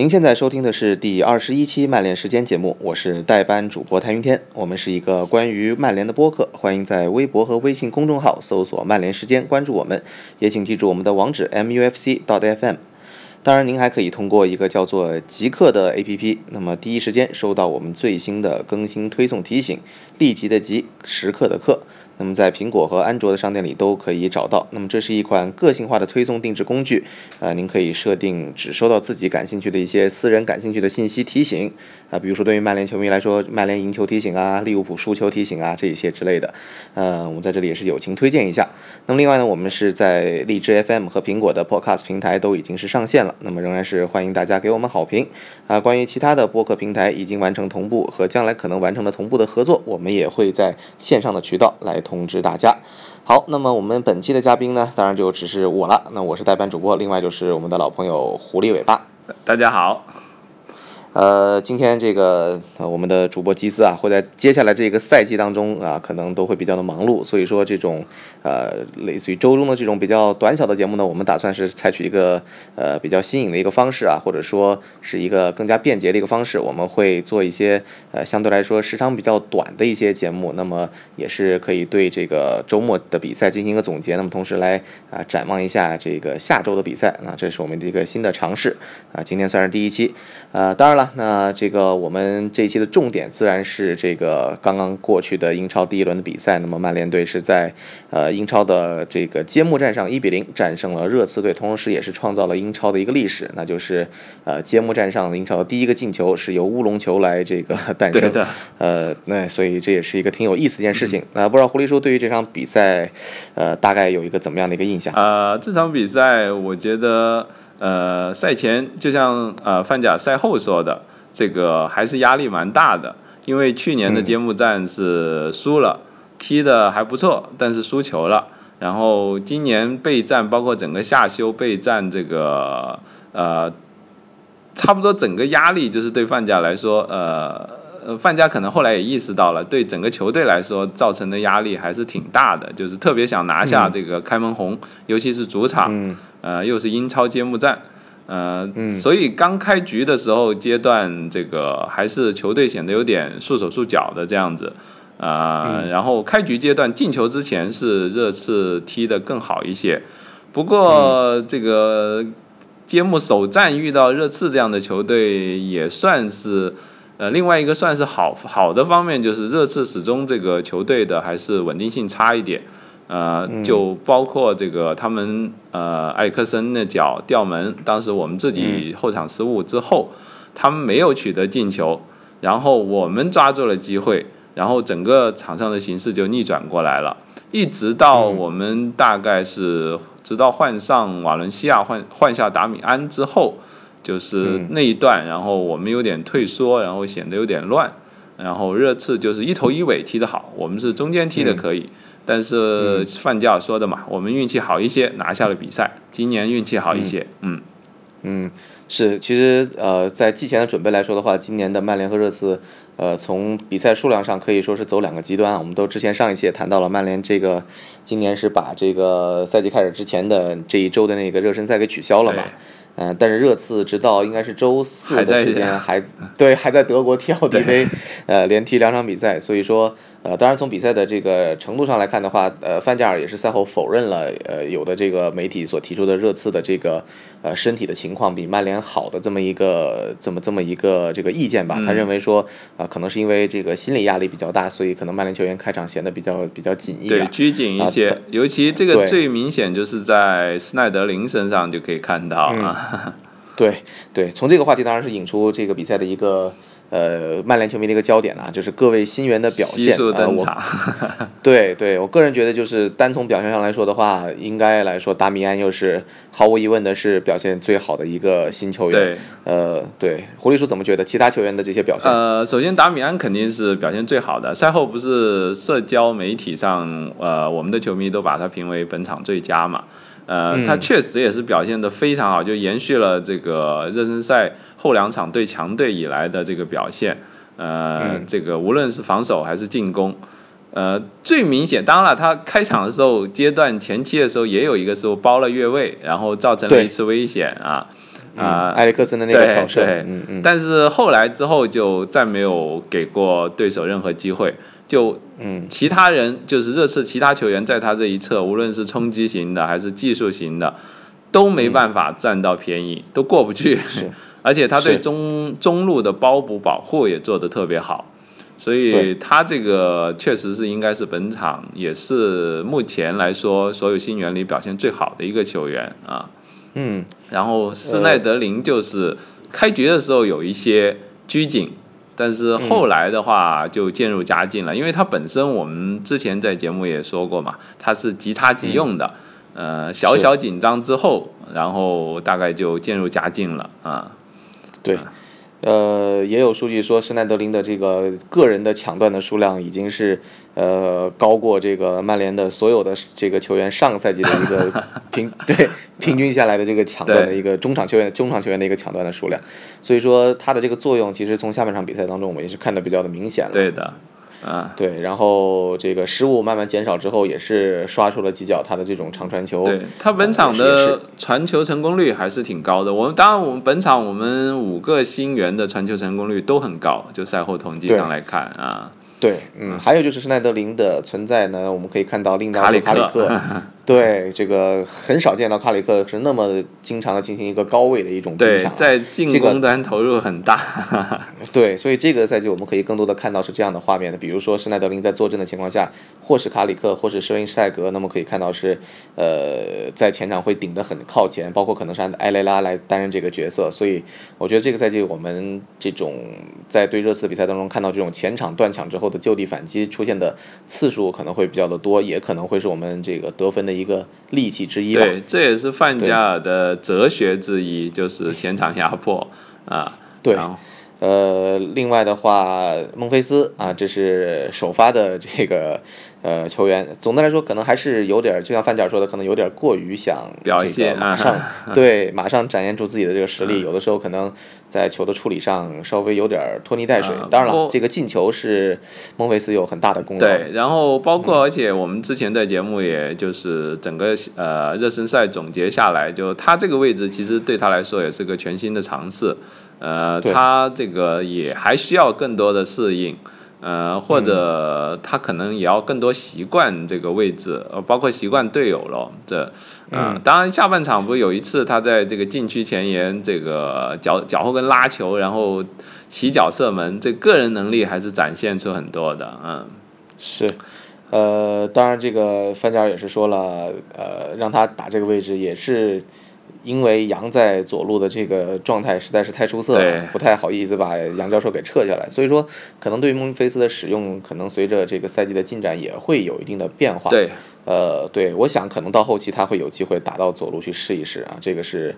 您现在收听的是第二十一期曼联时间节目，我是代班主播谭云天。我们是一个关于曼联的播客，欢迎在微博和微信公众号搜索“曼联时间”关注我们，也请记住我们的网址 mufc.fm。当然，您还可以通过一个叫做“极客”的 APP，那么第一时间收到我们最新的更新推送提醒，立即的极，时刻的刻。那么在苹果和安卓的商店里都可以找到。那么这是一款个性化的推送定制工具，呃，您可以设定只收到自己感兴趣的一些私人感兴趣的信息提醒，啊，比如说对于曼联球迷来说，曼联赢球提醒啊，利物浦输球提醒啊，这一些之类的。呃，我们在这里也是友情推荐一下。那么另外呢，我们是在荔枝 FM 和苹果的 Podcast 平台都已经是上线了，那么仍然是欢迎大家给我们好评。啊，关于其他的播客平台已经完成同步和将来可能完成的同步的合作，我们也会在线上的渠道来。通知大家，好，那么我们本期的嘉宾呢，当然就只是我了。那我是代班主播，另外就是我们的老朋友狐狸尾巴。大家好。呃，今天这个我们的主播基斯啊，会在接下来这个赛季当中啊，可能都会比较的忙碌，所以说这种呃，类似于周中的这种比较短小的节目呢，我们打算是采取一个呃比较新颖的一个方式啊，或者说是一个更加便捷的一个方式，我们会做一些呃相对来说时长比较短的一些节目，那么也是可以对这个周末的比赛进行一个总结，那么同时来啊展望一下这个下周的比赛，那这是我们的一个新的尝试啊，今天算是第一期，呃，当然了。那这个我们这一期的重点自然是这个刚刚过去的英超第一轮的比赛。那么曼联队是在呃英超的这个揭幕战上一比零战胜了热刺队，同时也是创造了英超的一个历史，那就是呃揭幕战上英超的第一个进球是由乌龙球来这个 诞生。的。呃，那所以这也是一个挺有意思的一件事情。那不知道狐狸叔对于这场比赛呃大概有一个怎么样的一个印象？呃，这场比赛我觉得。呃，赛前就像呃范甲赛后说的，这个还是压力蛮大的，因为去年的揭幕战是输了，踢的还不错，但是输球了。然后今年备战，包括整个夏休备战，这个呃，差不多整个压力就是对范家来说，呃。呃，范加可能后来也意识到了，对整个球队来说造成的压力还是挺大的，就是特别想拿下这个开门红，尤其是主场，呃，又是英超揭幕战，呃，所以刚开局的时候阶段，这个还是球队显得有点束手束脚的这样子，啊，然后开局阶段进球之前是热刺踢得更好一些，不过这个揭幕首战遇到热刺这样的球队也算是。呃，另外一个算是好好的方面，就是热刺始终这个球队的还是稳定性差一点，呃，就包括这个他们呃埃里克森那脚吊门，当时我们自己后场失误之后，他们没有取得进球，然后我们抓住了机会，然后整个场上的形势就逆转过来了，一直到我们大概是直到换上瓦伦西亚换换下达米安之后。就是那一段，然后我们有点退缩，然后显得有点乱，然后热刺就是一头一尾踢得好，我们是中间踢的可以，但是范加尔说的嘛，我们运气好一些，拿下了比赛，今年运气好一些，嗯。嗯，是，其实呃，在季前的准备来说的话，今年的曼联和热刺，呃，从比赛数量上可以说是走两个极端，我们都之前上一期也谈到了，曼联这个今年是把这个赛季开始之前的这一周的那个热身赛给取消了嘛。嗯，但是热刺直到应该是周四的时间还对还在德国踢奥地杯，呃，连踢两场比赛，所以说。呃，当然从比赛的这个程度上来看的话，呃，范加尔也是赛后否认了，呃，有的这个媒体所提出的热刺的这个呃身体的情况比曼联好的这么一个这么这么一个这个意见吧。他认为说，啊，可能是因为这个心理压力比较大，所以可能曼联球员开场显得比较比较紧一点，对，拘谨一些。尤其这个最明显就是在斯奈德林身上就可以看到啊。对对，从这个话题当然是引出这个比赛的一个。呃，曼联球迷的一个焦点啊，就是各位新援的表现。登场。对对，我个人觉得，就是单从表现上来说的话，应该来说，达米安又是毫无疑问的是表现最好的一个新球员。对。呃，对，狐狸叔怎么觉得其他球员的这些表现？呃，首先达米安肯定是表现最好的。赛后不是社交媒体上，呃，我们的球迷都把他评为本场最佳嘛。呃，他确实也是表现的非常好，就延续了这个热身赛后两场对强队以来的这个表现。呃，这个无论是防守还是进攻，呃，最明显，当然了，他开场的时候阶段前期的时候也有一个时候包了越位，然后造成了一次危险啊。啊，埃里克森的那个挑射，对，嗯嗯，但是后来之后就再没有给过对手任何机会，就嗯。其他人就是热刺其他球员在他这一侧，无论是冲击型的还是技术型的，都没办法占到便宜，都过不去。而且他对中中路的包补保护也做得特别好，所以他这个确实是应该是本场也是目前来说所有新援里表现最好的一个球员啊。嗯。然后施耐德林就是开局的时候有一些拘谨，但是后来的话就渐入佳境了，因为它本身我们之前在节目也说过嘛，它是即插即用的，呃，小小紧张之后，然后大概就渐入佳境了啊。对，呃，也有数据说施耐德林的这个个人的抢断的数量已经是呃高过这个曼联的所有的这个球员上个赛季的一个平 对平均下来的这个抢断的一个中场球员中场球员的一个抢断的数量，所以说他的这个作用其实从下半场比赛当中我们也是看的比较的明显了。对的，啊，对，然后这个失误慢慢减少之后，也是刷出了几脚他的这种长传球。对他本场的传球成功率还是挺高的。我们当然，我们本场我们五个新援的传球成功率都很高，就赛后统计上来看啊。对，嗯，还有就是施耐德林的存在呢，我们可以看到令到卡里克卡里克，对这个很少见到卡里克是那么经常的进行一个高位的一种逼对抢，，在进攻端投入很大。对，所以这个赛季我们可以更多的看到是这样的画面的，比如说施耐德林在坐镇的情况下，或是卡里克，或是施温施泰格，那么可以看到是，呃，在前场会顶得很靠前，包括可能是按埃雷拉来担任这个角色，所以我觉得这个赛季我们这种在对热刺的比赛当中看到这种前场断抢之后的就地反击出现的次数可能会比较的多，也可能会是我们这个得分的一个利器之一吧。对，这也是范加尔的哲学之一，就是前场压迫啊。对呃，另外的话，孟菲斯啊，这是首发的这个呃球员。总的来说，可能还是有点儿，就像范加尔说的，可能有点过于想表现个马上对 马上展现出自己的这个实力。有的时候可能在球的处理上稍微有点拖泥带水啊。当然了，这个进球是孟菲斯有很大的功劳。对，然后包括而且我们之前在节目也就是整个呃热身赛总结下来，就他这个位置其实对他来说也是个全新的尝试，呃，他这个也还需要更多的适应。呃，或者他可能也要更多习惯这个位置，呃，包括习惯队友了。这，呃，当然下半场不是有一次他在这个禁区前沿这个脚脚后跟拉球，然后起脚射门，这个人能力还是展现出很多的，嗯。是，呃，当然这个范加尔也是说了，呃，让他打这个位置也是因为杨在左路的这个状态实在是太出色了，不太好意思把杨教授给撤下来，所以说可能对于孟菲斯的使用，可能随着这个赛季的进展也会有一定的变化。对，呃，对，我想可能到后期他会有机会打到左路去试一试啊，这个是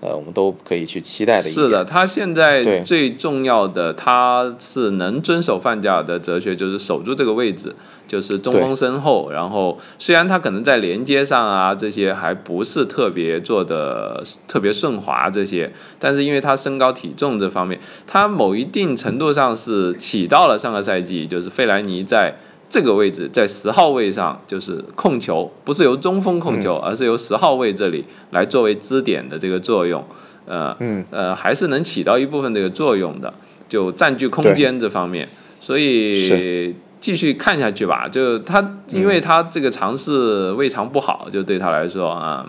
呃我们都可以去期待的。是的，他现在最重要的，他是能遵守范加尔的哲学，就是守住这个位置，就是中锋身后。然后虽然他可能在连接上啊这些还不是特别做的特别顺滑这些，但是因为他身高体重这方面，他某一定程度上是起到了上个赛季就是费莱尼在。这个位置在十号位上就是控球，不是由中锋控球，而是由十号位这里来作为支点的这个作用。呃，嗯，呃，还是能起到一部分这个作用的，就占据空间这方面。所以继续看下去吧。就他，因为他这个尝试未尝不好，就对他来说啊，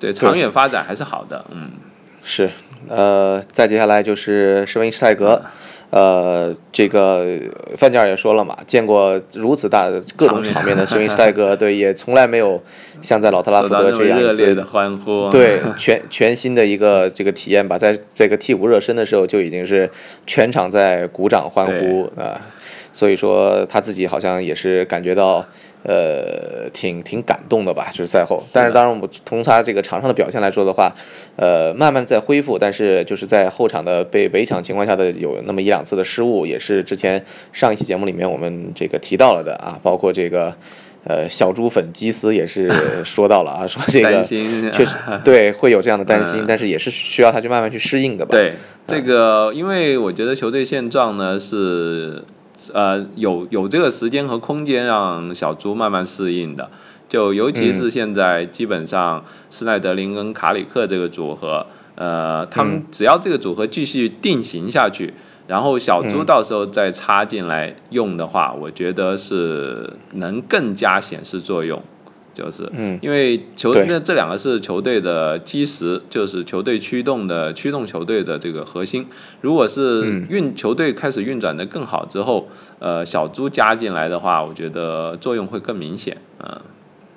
对长远发展还是好的。嗯，是，呃，再接下来就是施温施泰格，呃，这个范加尔也说了嘛，见过如此大的各种场面的施温施泰格，对，也从来没有像在老特拉福德这样一次热烈的欢呼。对，全 全新的一个这个体验吧，在这个替补热身的时候就已经是全场在鼓掌欢呼啊、所以说他自己好像也是感觉到呃挺挺感动的吧，就是赛后。但是当然，我们从他这个场上的表现来说的话，呃，慢慢在恢复，但是就是在后场的被围抢情况下的有那么一两次的失误，也是之前上一期节目里面我们这个提到了的啊，包括这个。呃，小猪粉基斯也是说到了啊，说这个确实对会有这样的担心，但是也是需要他去慢慢去适应的吧。对这个，因为我觉得球队现状呢是，呃，有有这个时间和空间让小猪慢慢适应的。就尤其是现在基本上施耐德林跟卡里克这个组合，呃，他们只要这个组合继续定型下去，然后小猪到时候再插进来用的话，我觉得是能更加显示作用。就是嗯，因为球那这两个是球队的基石，就是球队驱动的驱动球队的这个核心。如果是运球队开始运转的更好之后，呃，小猪加进来的话，我觉得作用会更明显。嗯，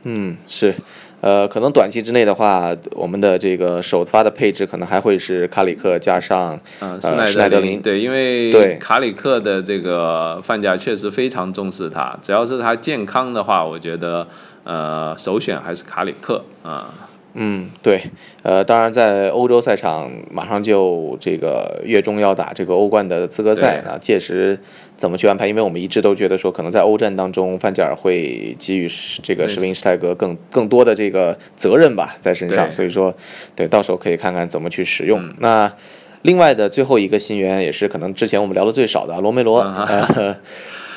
嗯，是，呃，可能短期之内的话，我们的这个首发的配置可能还会是卡里克加上呃施耐德林。对，因为卡里克的这个范加确实非常重视他，只要是他健康的话，我觉得。呃，首选还是卡里克啊。嗯，对，呃，当然在欧洲赛场马上就这个月中要打这个欧冠的资格赛啊，届时怎么去安排？因为我们一直都觉得说，可能在欧战当中，范加尔会给予这个施宾施泰格更更多的这个责任吧，在身上，所以说，对，到时候可以看看怎么去使用。那另外的最后一个新援也是可能之前我们聊的最少的罗梅罗。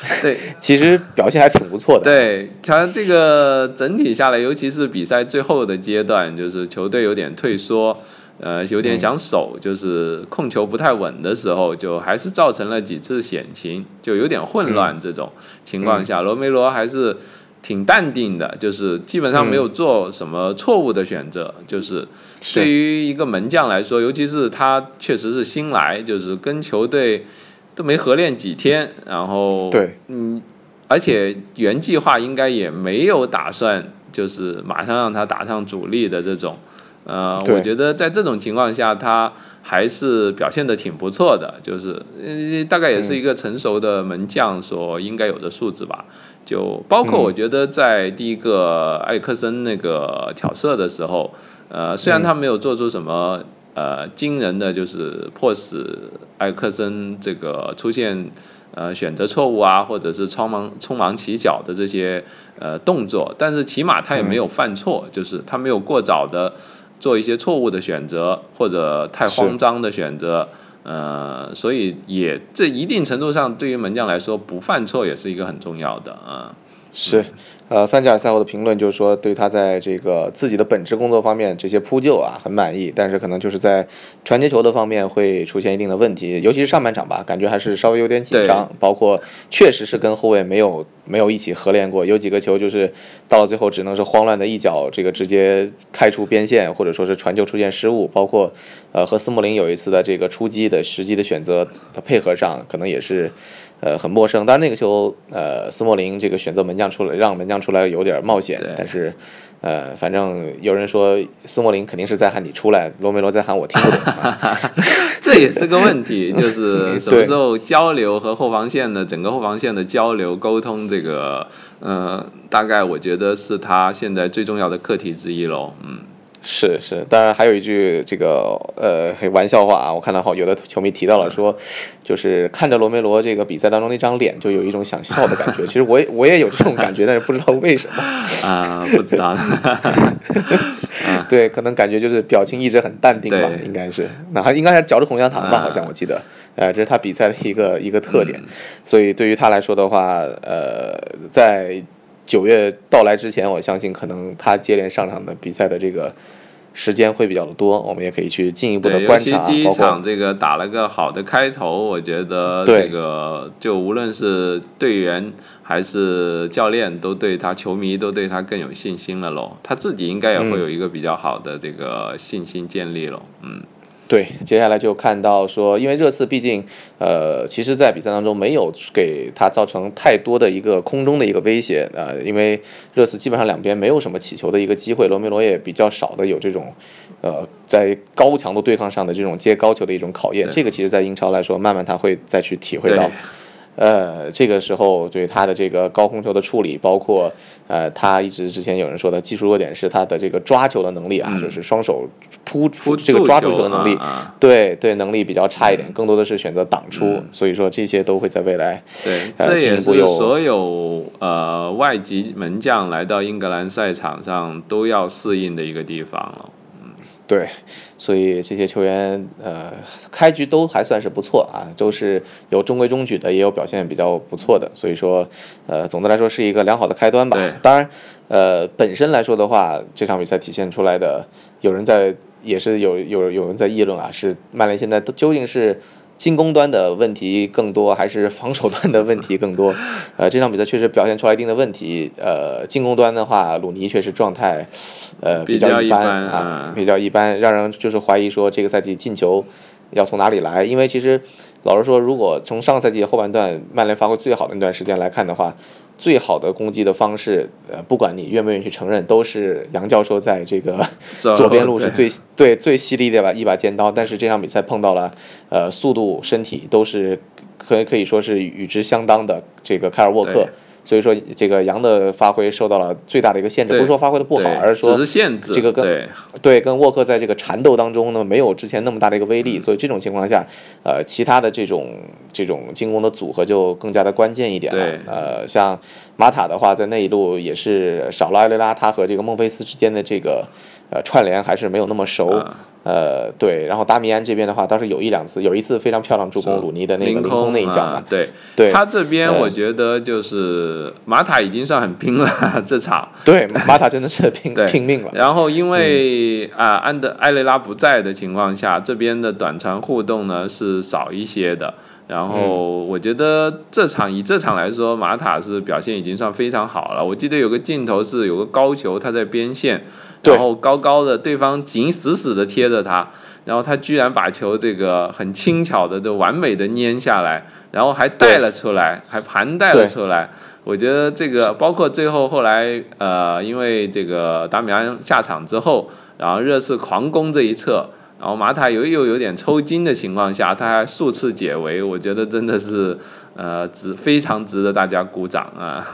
对，其实表现还挺不错的。对他这个整体下来，尤其是比赛最后的阶段，就是球队有点退缩，呃，有点想守，就是控球不太稳的时候，就还是造成了几次险情，就有点混乱。这种情况下，罗梅罗还是挺淡定的，就是基本上没有做什么错误的选择。就是对于一个门将来说，尤其是他确实是新来，就是跟球队。都没合练几天，然后对，嗯，而且原计划应该也没有打算，就是马上让他打上主力的这种，呃，我觉得在这种情况下，他还是表现的挺不错的，就是大概也是一个成熟的门将所应该有的素质吧。就包括我觉得在第一个埃克森那个挑射的时候，呃，虽然他没有做出什么。呃，惊人的就是迫使埃克森这个出现呃选择错误啊，或者是匆忙匆忙起脚的这些呃动作，但是起码他也没有犯错，就是他没有过早的做一些错误的选择或者太慌张的选择，呃，所以也这一定程度上对于门将来说，不犯错也是一个很重要的啊，是。呃，范加尔赛后的评论就是说，对他在这个自己的本职工作方面这些扑救啊很满意，但是可能就是在传接球的方面会出现一定的问题，尤其是上半场吧，感觉还是稍微有点紧张。包括确实是跟后卫没有没有一起合练过，有几个球就是到了最后只能是慌乱的一脚这个直接开出边线，或者说是传球出现失误。包括呃和斯莫林有一次的这个出击的时机的选择的配合上，可能也是。呃，很陌生。当然那个球，呃，斯莫林这个选择门将出来，让门将出来有点冒险。但是，呃，反正有人说斯莫林肯定是在喊你出来，罗梅罗在喊我听不懂。这也是个问题，就是 什么时候交流和后防线的整个后防线的交流沟通，这个，呃，大概我觉得是他现在最重要的课题之一喽。嗯。是是，当然还有一句这个呃玩笑话啊，我看到好有的球迷提到了说，就是看着罗梅罗这个比赛当中那张脸，就有一种想笑的感觉。其实我也 我也有这种感觉，但是不知道为什么啊，不知道。对，可能感觉就是表情一直很淡定吧，应该是，那还应该还嚼着口香糖吧，好像我记得，呃，这是他比赛的一个一个特点。所以对于他来说的话，呃，在。九月到来之前，我相信可能他接连上场的比赛的这个时间会比较的多，我们也可以去进一步的观察。第一场这个打了个好的开头，我觉得这个就无论是队员还是教练，都对他球迷都对他更有信心了喽。他自己应该也会有一个比较好的这个信心建立喽。嗯。对，接下来就看到说，因为热刺毕竟，呃，其实，在比赛当中没有给他造成太多的一个空中的一个威胁啊，因为热刺基本上两边没有什么起球的一个机会，罗梅罗也比较少的有这种，呃，在高强度对抗上的这种接高球的一种考验，这个其实，在英超来说，慢慢他会再去体会到。呃，这个时候对他的这个高空球的处理，包括呃，他一直之前有人说的技术弱点是他的这个抓球的能力啊，就是双手扑出这个抓住球的能力，对对，能力比较差一点，更多的是选择挡出，所以说这些都会在未来对，这也是所有呃外籍门将来到英格兰赛场上都要适应的一个地方了。对，所以这些球员呃，开局都还算是不错啊，都是有中规中矩的，也有表现比较不错的，所以说呃，总的来说是一个良好的开端吧。当然，呃，本身来说的话，这场比赛体现出来的，有人在也是有有有人在议论啊，是曼联现在究竟是进攻端的问题更多，还是防守端的问题更多？呃，这场比赛确实表现出来一定的问题。呃，进攻端的话，鲁尼确实状态呃比较一般啊，比较一般，让人就是怀疑说这个赛季进球要从哪里来？因为其实老实说，如果从上个赛季后半段曼联发挥最好的那段时间来看的话，最好的攻击的方式，呃，不管你愿不愿意去承认，都是杨教授在这个 左边路是最对最犀利的把一把尖刀。但是这场比赛碰到了，呃，速度、身体都是可可以说是与之相当的这个凯尔沃克。所以说，这个杨的发挥受到了最大的一个限制，不是说发挥的不好，而是说这个跟对跟沃克在这个缠斗当中呢，没有之前那么大的一个威力。所以这种情况下，呃，其他的这种这种进攻的组合就更加的关键一点了。呃，像马塔的话，在那一路也是少了埃雷拉，他和这个孟菲斯之间的这个呃串联还是没有那么熟。呃，对，然后达米安这边的话倒是有一两次，有一次非常漂亮助攻鲁尼的那个凌空那一脚嘛。对，对他这边我觉得就是马塔已经算很拼了这场。对，马塔真的是 拼拼命了。然后因为啊安德埃雷拉不在的情况下，这边的短传互动呢是少一些的。然后我觉得这场以这场来说，马塔是表现已经算非常好了。我记得有个镜头是有个高球，他在边线。然后高高的，对方紧死死的贴着他，然后他居然把球这个很轻巧的就完美的粘下来，然后还带了出来，还盘带了出来。我觉得这个包括最后后来呃，因为这个达米安下场之后，然后热刺狂攻这一侧，然后马塔又又有点抽筋的情况下，他还数次解围，我觉得真的是呃值非常值得大家鼓掌啊。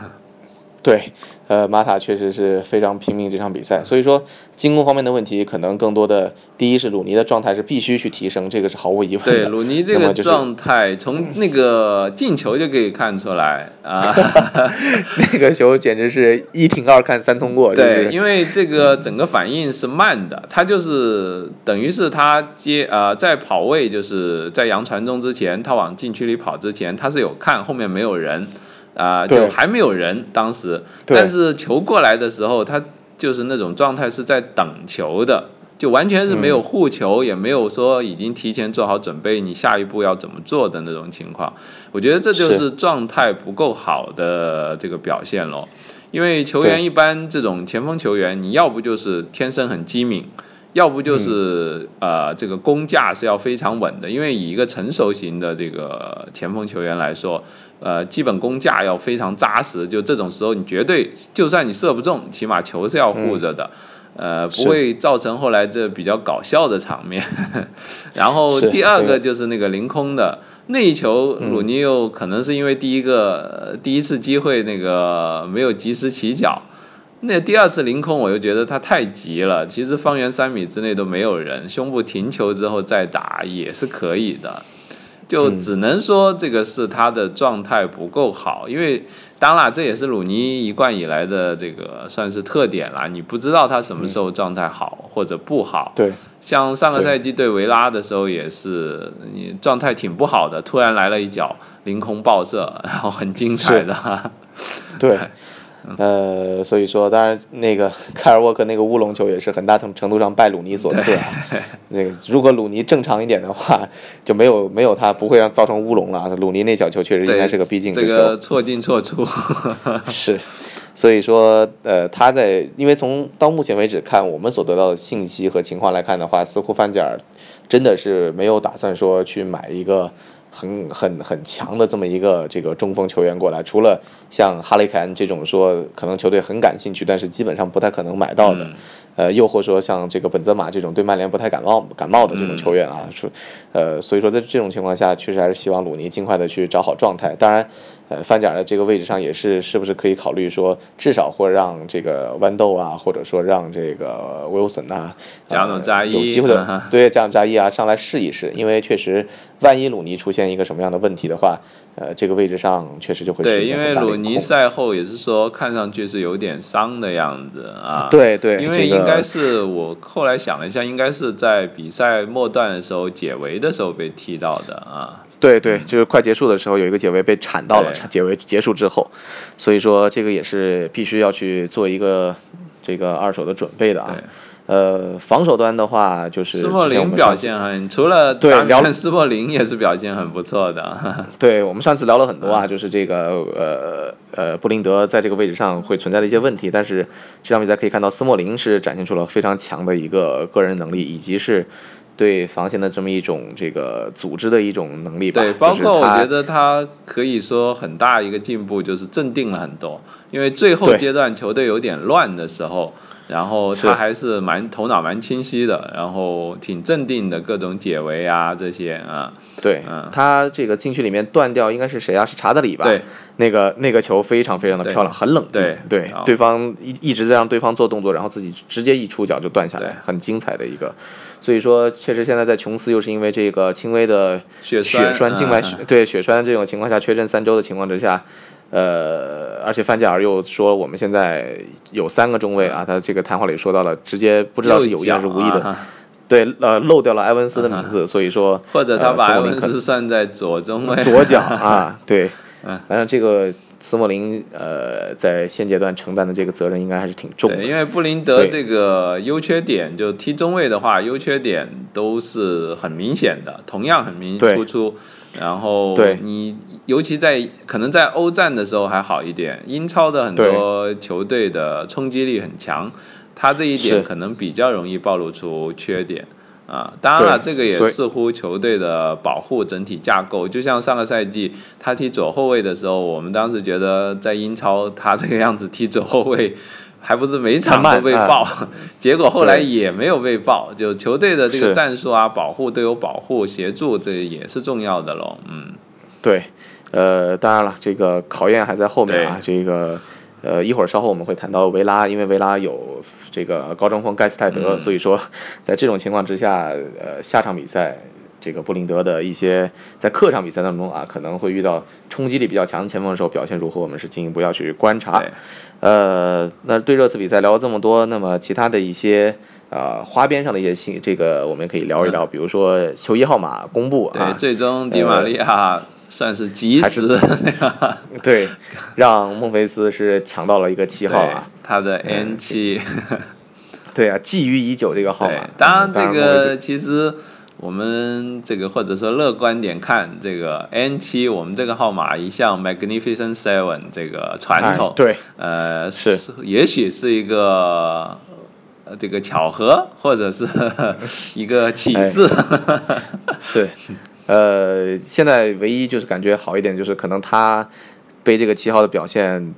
对。呃，马塔确实是非常拼命这场比赛，所以说进攻方面的问题可能更多的，第一是鲁尼的状态是必须去提升，这个是毫无疑问的。对，鲁尼这个状态从那个进球就可以看出来啊 那个球简直是一停二看三通过。对，因为这个整个反应是慢的，他就是等于是他接呃在跑位，就是在杨传中之前，他往禁区里跑之前，他是有看后面没有人。啊，就还没有人，当时，但是球过来的时候，他就是那种状态是在等球的，就完全是没有护球，也没有说已经提前做好准备，你下一步要怎么做的那种情况。我觉得这就是状态不够好的这个表现咯。因为球员一般这种前锋球员，你要不就是天生很机敏。要不就是呃，这个攻架是要非常稳的，因为以一个成熟型的这个前锋球员来说，呃，基本攻架要非常扎实。就这种时候，你绝对就算你射不中，起码球是要护着的，呃，不会造成后来这比较搞笑的场面。然后第二个就是那个凌空的那一球，鲁尼又可能是因为第一个第一次机会那个没有及时起脚。那第二次凌空，我又觉得他太急了。其实方圆三米之内都没有人，胸部停球之后再打也是可以的。就只能说这个是他的状态不够好，因为当然这也是鲁尼一贯以来的这个算是特点了。你不知道他什么时候状态好或者不好。对，像上个赛季对维拉的时候也是，你状态挺不好的，突然来了一脚凌空爆射，然后很精彩的。对。呃，所以说，当然那个 凯尔沃克那个乌龙球也是很大程程度上拜鲁尼所赐啊。那个如果鲁尼正常一点的话，就没有没有他不会让造成乌龙了。鲁尼那脚球确实应该是个必进之球，这个错进错出。是，所以说呃，他在因为从到目前为止看，我们所得到的信息和情况来看的话，似乎范加尔真的是没有打算说去买一个。很很很强的这么一个这个中锋球员过来，除了像哈雷凯恩这种说可能球队很感兴趣，但是基本上不太可能买到的，呃，又或者说像这个本泽马这种对曼联不太感冒感冒的这种球员啊，说，呃，所以说在这种情况下，确实还是希望鲁尼尽快的去找好状态。当然。呃，翻甲的这个位置上也是，是不是可以考虑说，至少或让这个豌豆啊，或者说让这个威尔森啊，加努扎伊有机会的，对加努扎伊啊上来试一试，因为确实，万一鲁尼出现一个什么样的问题的话，呃，这个位置上确实就会对，因为鲁尼赛后也是说，看上去是有点伤的样子啊，对对，因为应该是我后来想了一下，应该是在比赛末段的时候解围的时候被踢到的啊。对对，就是快结束的时候有一个解围被铲到了，解围结束之后，所以说这个也是必须要去做一个这个二手的准备的啊。呃，防守端的话，就是斯莫林表现很，除了对聊斯莫林也是表现很不错的。对我们上次聊了很多啊，就是这个呃呃布林德在这个位置上会存在的一些问题，但是这场比赛可以看到斯莫林是展现出了非常强的一个个人能力，以及是对防线的这么一种这个组织的一种能力吧。对，包括我觉得得他可以说很大一个进步就是镇定了很多，因为最后阶段球队有点乱的时候。然后他还是蛮头脑蛮清晰的，然后挺镇定的，各种解围啊这些啊。对，嗯他这个禁区里面断掉应该是谁啊？是查德里吧？对，那个那个球非常非常的漂亮，很冷静。对对，对方一一直在让对方做动作，然后自己直接一出脚就断下来，很精彩的一个。所以说，确实现在在琼斯又是因为这个轻微的血栓静脉血对血栓这种情况下缺阵三周的情况之下。呃，而且范加尔又说，我们现在有三个中卫啊，他这个谈话里说到了，直接不知道是有意还是无意的，对，呃，漏掉了埃文斯的名字，所以说或者他把埃文斯算在左中卫。左脚啊，对，反正这个斯莫林呃，在现阶段承担的这个责任应该还是挺重的，因为布林德这个优缺点，就踢中卫的话，优缺点都是很明显的，同样很明突出。然后你尤其在可能在欧战的时候还好一点，英超的很多球队的冲击力很强，他这一点可能比较容易暴露出缺点啊。当然了，这个也似乎球队的保护整体架构。就像上个赛季他踢左后卫的时候，我们当时觉得在英超他这个样子踢左后卫。还不是每场都被爆，结果后来也没有被爆。就球队的这个战术啊，保护都有保护协助，这也是重要的喽。嗯，对，呃，当然了，这个考验还在后面啊。这个呃，一会儿稍后我们会谈到维拉，因为维拉有这个高中锋盖斯泰德，所以说在这种情况之下，呃，下场比赛这个布林德的一些在客场比赛当中啊，可能会遇到冲击力比较强的前锋的时候表现如何，我们是进一步要去观察。呃，那对这次比赛聊了这么多，那么其他的一些呃花边上的一些信，这个我们可以聊一聊，比如说球衣号码公布啊，最终迪玛利亚算是及时，对，让孟菲斯是抢到了一个七号啊，他的 N 七，对啊，觊觎已久这个号码，当然这个其实。我们这个或者说乐观点看，这个 N 七，我们这个号码一向 Magnificent Seven 这个传统，对，呃，是，也许是一个这个巧合，或者是 一个启示，是，呃，现在唯一就是感觉好一点，就是可能他背这个七号的表现。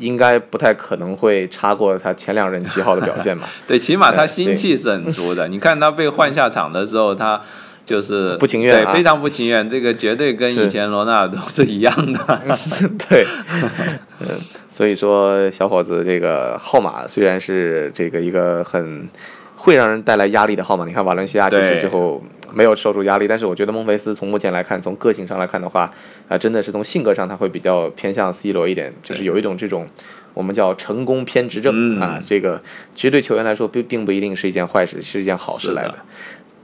应该不太可能会差过他前两任七号的表现吧？对，起码他心气是很足的。你看他被换下场的时候，他就是不情愿，对，非常不情愿。这个绝对跟以前罗纳尔多是一样的。对，嗯，所以说小伙子这个号码虽然是这个一个很会让人带来压力的号码，你看瓦伦西亚就是最后。没有受住压力，但是我觉得孟菲斯从目前来看，从个性上来看的话，啊，真的是从性格上他会比较偏向 C 罗一点，就是有一种这种我们叫成功偏执症啊，这个其实对球员来说并并不一定是一件坏事，是一件好事来的。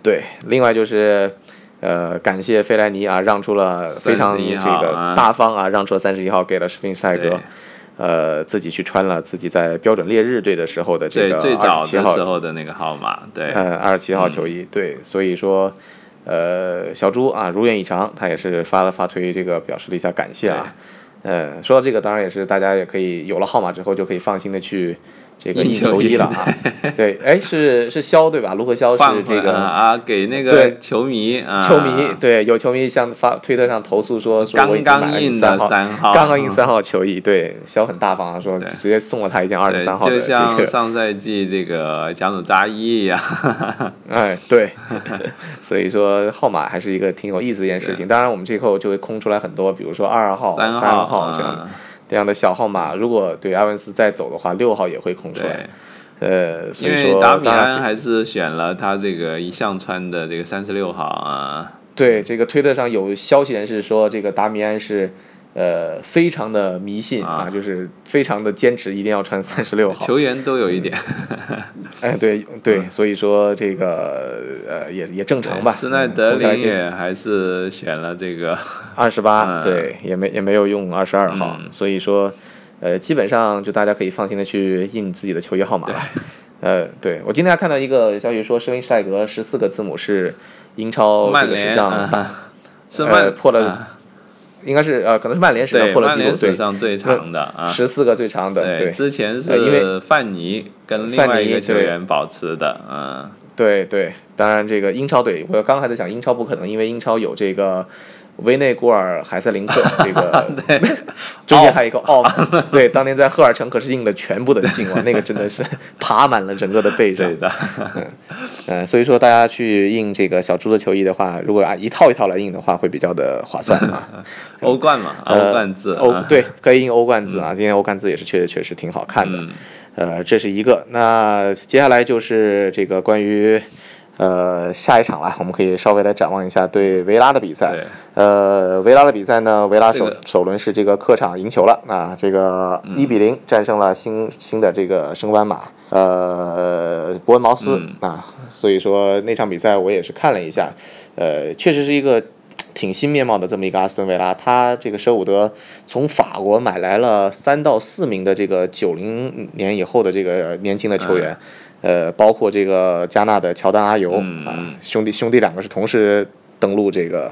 对，另外就是呃，感谢费莱尼啊，让出了非常这个大方啊，让出了三十一号给了史宾塞格。呃，自己去穿了自己在标准烈日队的时候的这个二十七号时候的那个号码，对，嗯，二十七号球衣，对，所以说，呃，小朱啊，如愿以偿，他也是发了发推，这个表示了一下感谢啊，呃，说到这个，当然也是大家也可以有了号码之后就可以放心的去。这个印球衣了啊，对，哎，是是肖对吧？卢克肖是这个啊，给那个球迷啊，球迷对，有球迷向发推特上投诉说，说刚刚印的三号，刚刚印三号球衣，对，肖很大方啊，说直接送了他一件二十三号的就像上赛季这个加努扎伊一样，哎，对，所以说号码还是一个挺有意思的一件事情。当然，我们这后就会空出来很多，比如说二号、三号这样。这样的小号码，如果对阿文斯再走的话，六号也会空出来。呃，所以说达米安还是选了他这个一向穿的这个三十六号啊。对，这个推特上有消息人士说，这个达米安是。呃，非常的迷信啊，就是非常的坚持，一定要穿三十六号。球员都有一点，哎，对对，所以说这个呃也也正常吧。斯奈德林也还是选了这个二十八，对，也没也没有用二十二号，所以说呃基本上就大家可以放心的去印自己的球衣号码了。呃，对我今天还看到一个消息说，施温施泰格十四个字母是英超这个史上啊。是呃破了啊应该是呃，可能是曼联史上破了纪录，史，上最长的啊。十四个最长的，对，之前是因为是范尼跟另范外一个球员保持的，嗯，对对，当然这个英超队，我刚刚还在想英超不可能，因为英超有这个维内古尔、海塞林克这个，中间还有一个奥，对，当年在赫尔城可是印了全部的姓哇，那个真的是爬满了整个的背上对。的，嗯，所以说大家去印这个小猪的球衣的话，如果按一套一套来印的话，会比较的划算啊。欧冠嘛，呃欧冠字，欧啊对，可以印欧冠字啊，今天欧冠字也是确确实挺好看的。嗯呃，这是一个。那接下来就是这个关于呃下一场了，我们可以稍微来展望一下对维拉的比赛。呃，维拉的比赛呢，维拉首、这个。首轮是这个客场赢球了，啊，这个嗯。一比零战胜了新新的这个升班马，呃，伯恩茅斯、嗯。啊，所以说那场比赛我也是看了一下，呃，确实是一个。挺新面貌的这么一个阿斯顿维拉，他这个舍伍德从法国买来了三到四名的这个九零年以后的这个年轻的球员，呃，包括这个加纳的乔丹阿尤、嗯啊，兄弟兄弟两个是同时登陆这个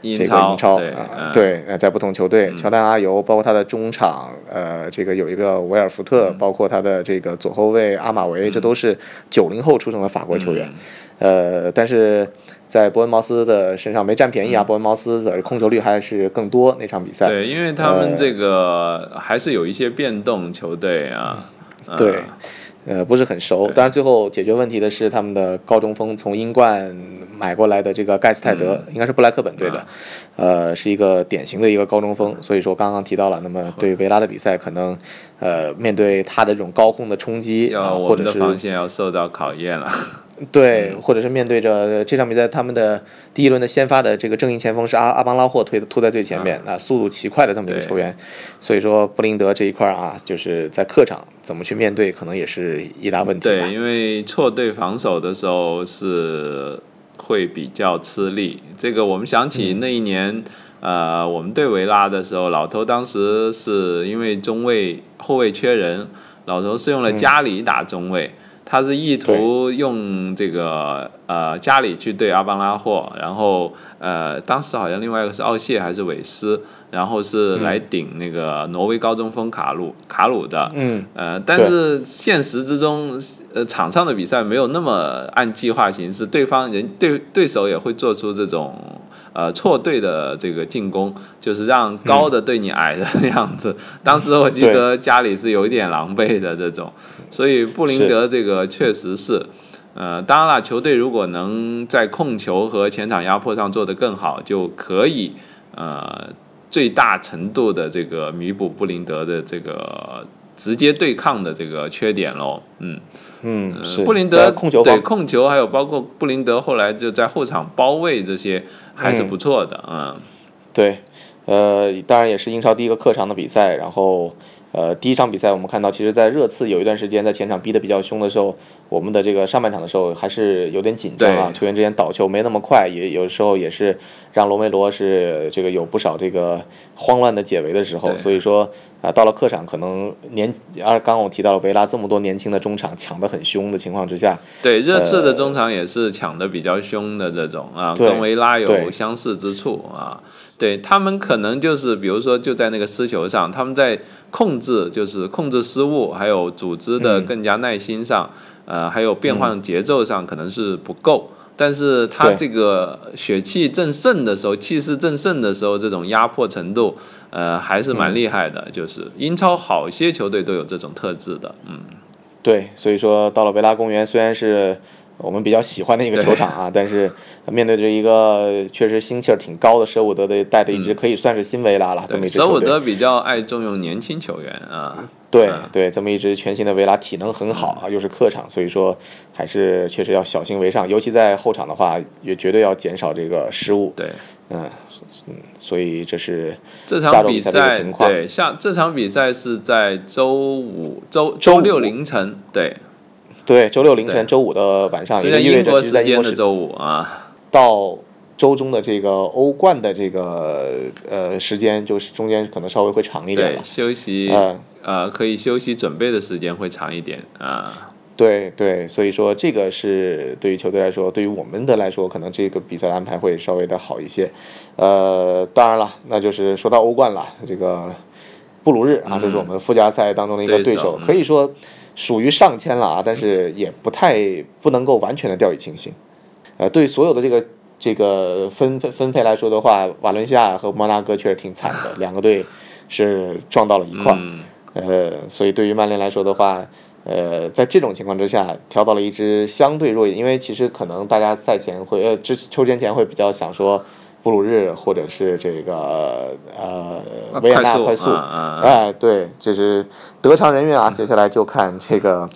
英这个英超对啊，嗯。对，呃，在不同球队，乔丹、阿尤，包括他的中场，呃，这个有一个维尔福特，嗯。包括他的这个左后卫阿马维，这都是九零后出生的法国球员，嗯。呃，但是在伯恩茅斯的身上没占便宜啊，嗯。伯恩茅斯的控球率还是更多那场比赛，对，因为他们这个还是有一些变动球队啊，嗯。对，呃，不是很熟。当然，最后解决问题的是他们的高中锋从英冠买过来的这个盖斯泰德，嗯应该是布莱克本队的，啊呃，是一个典型的一个高中锋。所以说，刚刚提到了，那么对维拉的比赛，可能呃面对他的这种高空的冲击啊，要我或者是们的防线要受到考验了。对，或者是面对着这场比赛他们的第一轮的先发的这个正印前锋是阿阿邦拉霍推突在最前面，啊，速度奇快的这么一个球员，所以说布林德这一块儿啊，就是在客场怎么去面对，可能也是一大问题对，。因为错对防守的时候是会比较吃力。这个我们想嗯起那一年，呃，我们对维拉的时候，老头当时是因为中卫后卫缺人，老头是用了加里打中卫。他是意图用这个呃家里去对阿邦拉霍，然后呃当时好像另外一个是奥谢还是韦斯，然后是来顶那个挪威高中锋卡鲁卡鲁的，嗯，呃，但是现实之中，呃，场上的比赛没有那么按计划行事，对方人对对手也会做出这种呃错对的这个进攻，就是让高的对你矮的样子。当时我记得家里是有一点狼狈的这种，所以布林德这个确实是。呃，当然了，球队如果能在控球和前场压迫上做得更好，就可以呃最大程度的这个弥补布林德的这个直接对抗的这个缺点喽。嗯，嗯，布林德对控球对控球，还有包括布林德后来就在后场包位这些还是不错的。嗯，对，呃，当然也是英超第一个客场的比赛。然后，呃，第一场比赛我们看到，其实，在热刺有一段时间在前场逼得比较凶的时候，我们的这个上半场的时候还是有点紧张啊，球员之间倒球没那么快，也有时候也是让罗梅罗是这个有不少这个慌乱的解围的时候。所以说，啊、到了客场可能年，而刚刚我提到了维拉这么多年轻的中场抢得很凶的情况之下，对，热刺的中场也是抢得比较凶的这种啊，对跟维拉有相似之处啊。对他们可能就是，比如说就在那个失球上，他们在控制，就是控制失误，还有组织的嗯更加耐心上，呃，还有变换节奏上可能是不够。但是他这个血气正盛的时候，气势正盛的时候，这种压迫程度，呃，还是蛮厉害的。就是英超好些球队都有这种特质的，嗯。对，所以说到了维拉公园，虽然是我们比较喜欢的一个球场啊，但是面对着一个确实心气儿挺高的舍伍德的带的一支可以算是新维拉了、这么一支舍伍。德比较爱重用年轻球员啊，对嗯。对，这么一支全新的维拉，体能很好啊，又是客场，所以说还是确实要小心为上，尤其在后场的话，也绝对要减少这个失误。对，嗯嗯，所以这是这场比赛赛的情况。对下这场比赛是在周五周周六凌晨，对，对周六凌晨、周五的晚上，是在也就意味英国着其实在英国时时间的周五啊，到周中的这个欧冠的这个呃时间，就是中间可能稍微会长一点。休息嗯呃可以休息准备的时间会长一点啊，对对，所以说这个是对于球队来说，对于我们的来说，可能这个比赛安排会稍微的好一些。呃，当然了，那就是说到欧冠了，这个布鲁日啊，这是我们附加赛当中的一个对手，可以说属于上签了啊，但是也不太不能够完全的掉以轻心。呃，对所有的这个这个分分分配来说的话，瓦伦西亚和摩纳哥确实挺惨的，两个队是撞到了一块儿。呃，所以对于曼联来说的话。呃，在这种情况之下，挑到了一支相对弱一点，因为其实可能大家赛前会呃，之秋天前会比较想说布鲁日或者是这个呃维也纳快速，哎，对，就是得偿人愿啊。接下来就看这个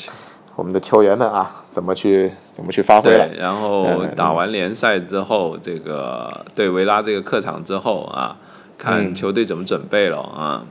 我们的球员们啊，怎么去怎么去发挥了。然后打完联赛之后，这个对维拉这个客场之后啊，看球队怎么准备了啊。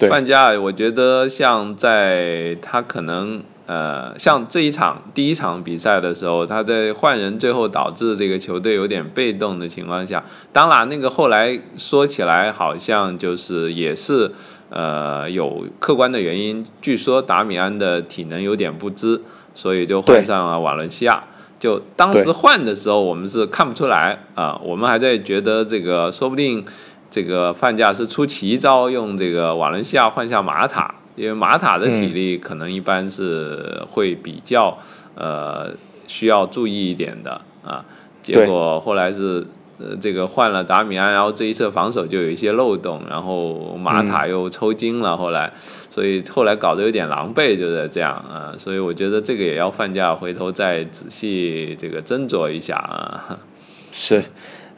范加尔，我觉得像在他可能呃，像这一场第一场比赛的时候，他在换人最后导致这个球队有点被动的情况下，当然那个后来说起来好像就是也是呃有客观的原因，据说达米安的体能有点不支，所以就换上了瓦伦西亚。就当时换的时候，我们是看不出来啊，我们还在觉得这个说不定。这个范加是出奇招，用这个瓦伦西亚换下马塔，因为马塔的体力可能一般是会比较呃需要注意一点的啊。结果后来是呃这个换了达米安，然后这一侧防守就有一些漏洞，然后马塔又抽筋了，后来所以后来搞得有点狼狈，就是这样啊。所以我觉得这个也要范加回头再仔细这个斟酌一下啊。是。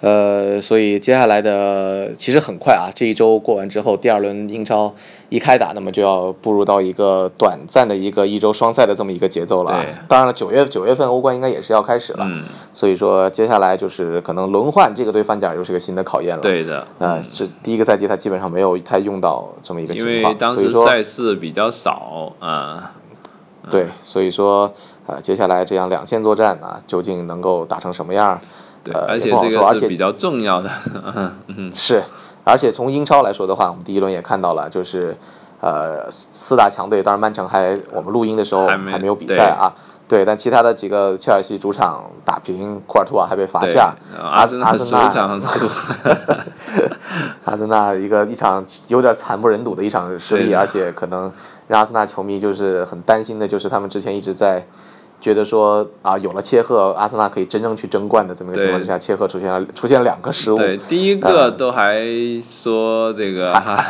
呃，所以接下来的其实很快啊，这一周过完之后，第二轮英超一开打，那么就要步入到一个短暂的一个一周双赛的这么一个节奏了。当然了，九月九月份欧冠应该也是要开始了。嗯。所以说，接下来就是可能轮换这个对范加尔又是个新的考验了。对的。啊，这第一个赛季他基本上没有太用到这么一个情况。因为当时赛事比较少啊。对，所以说啊，接下来这样两线作战啊，究竟能够打成什么样？呃，而且这个是比较重要的，嗯 是，而且从英超来说的话，我们第一轮也看到了，就是呃四大强队，当然曼城还我们录音的时候还没有比赛啊，对，但其他的几个切尔西主场打平库尔图瓦还被罚下，阿森阿森纳 阿森纳一个一场有点惨不忍睹的一场失利，而且可能让阿森纳球迷就是很担心的，就是他们之前一直在。觉得说啊，有了切赫，阿森纳可以真正去争冠的这么一个情况之下，切赫出现了出现了两个失误。对，第一个都还说这个 还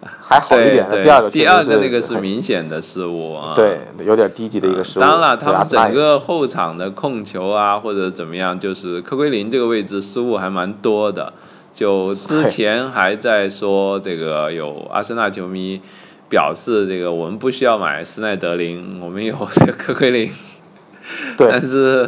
还好一点，第二个第二个那个是明显的失误啊。对，有点低级的一个失误。当然了，他们整个后场的控球啊，或者怎么样，就是科奎林这个位置失误还蛮多的。就之前还在说这个有阿森纳球迷。表示这个我们不需要买斯奈德林，我们有这个科奎林。对。但是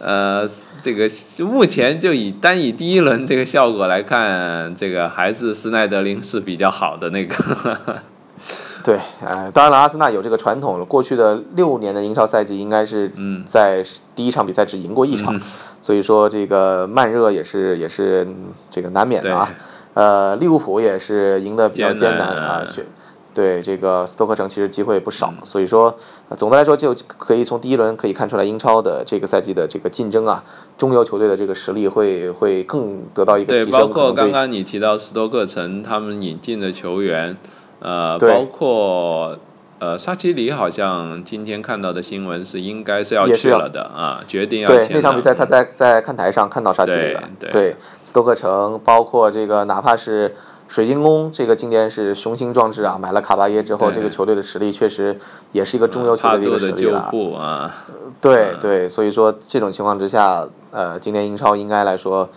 呃，这个目前就以单以第一轮这个效果来看，这个还是斯奈德林是比较好的那个。对，呃，当然了，阿森纳有这个传统，过去的六年的英超赛季应该是在第一场比赛只赢过一场，所以说这个慢热也是也是这个难免的啊。呃，利物浦也是赢得比较艰难啊。对这个斯托克城其实机会不少，所以说总的来说就可以从第一轮可以看出来，英超的这个赛季的这个竞争啊，中游球队的这个实力会会更得到一个提升。对，包括刚刚你提到斯托克城他们引进的球员，呃，包括呃沙奇里，好像今天看到的新闻是应该是要去了的啊，决定要对那场比赛他在在看台上看到沙奇里了。对，斯托克城包括这个哪怕是。水晶宫这个今年是雄心壮志啊，买了卡巴耶之后，这个球队的实力确实也是一个中游球队的一个实力了。啊，对对，所以说这种情况之下，呃，今年英超应该来说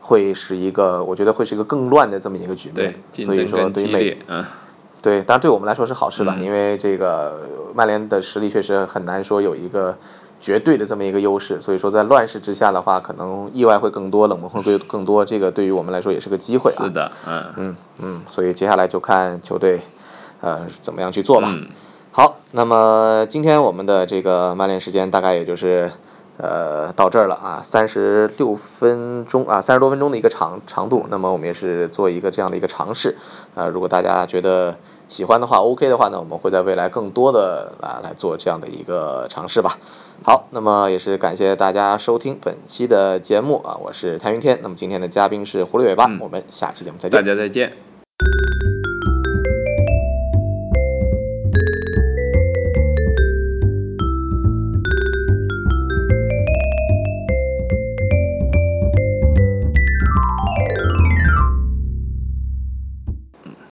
会是一个，我觉得会是一个更乱的这么一个局面。所以说对于美，嗯，对，当然对我们来说是好事了，因为这个曼联的实力确实很难说有一个。绝对的这么一个优势，所以说在乱世之下的话，可能意外会更多，冷门会更更多。这个对于我们来说也是个机会啊。是的，嗯嗯嗯，所以接下来就看球队，呃，怎么样去做吧。好，那么今天我们的这个曼联时间大概也就是呃，到这儿了啊，三十六分钟啊，三十多分钟的一个长长度。那么我们也是做一个这样的一个尝试啊。如果大家觉得喜欢的话，OK 的话呢，我们会在未来更多的啊来做这样的一个尝试吧。好，那么也是感谢大家收听本期的节目啊，我是谭云天。那么今天的嘉宾是狐狸尾巴，我们下期节目再见。大家再见。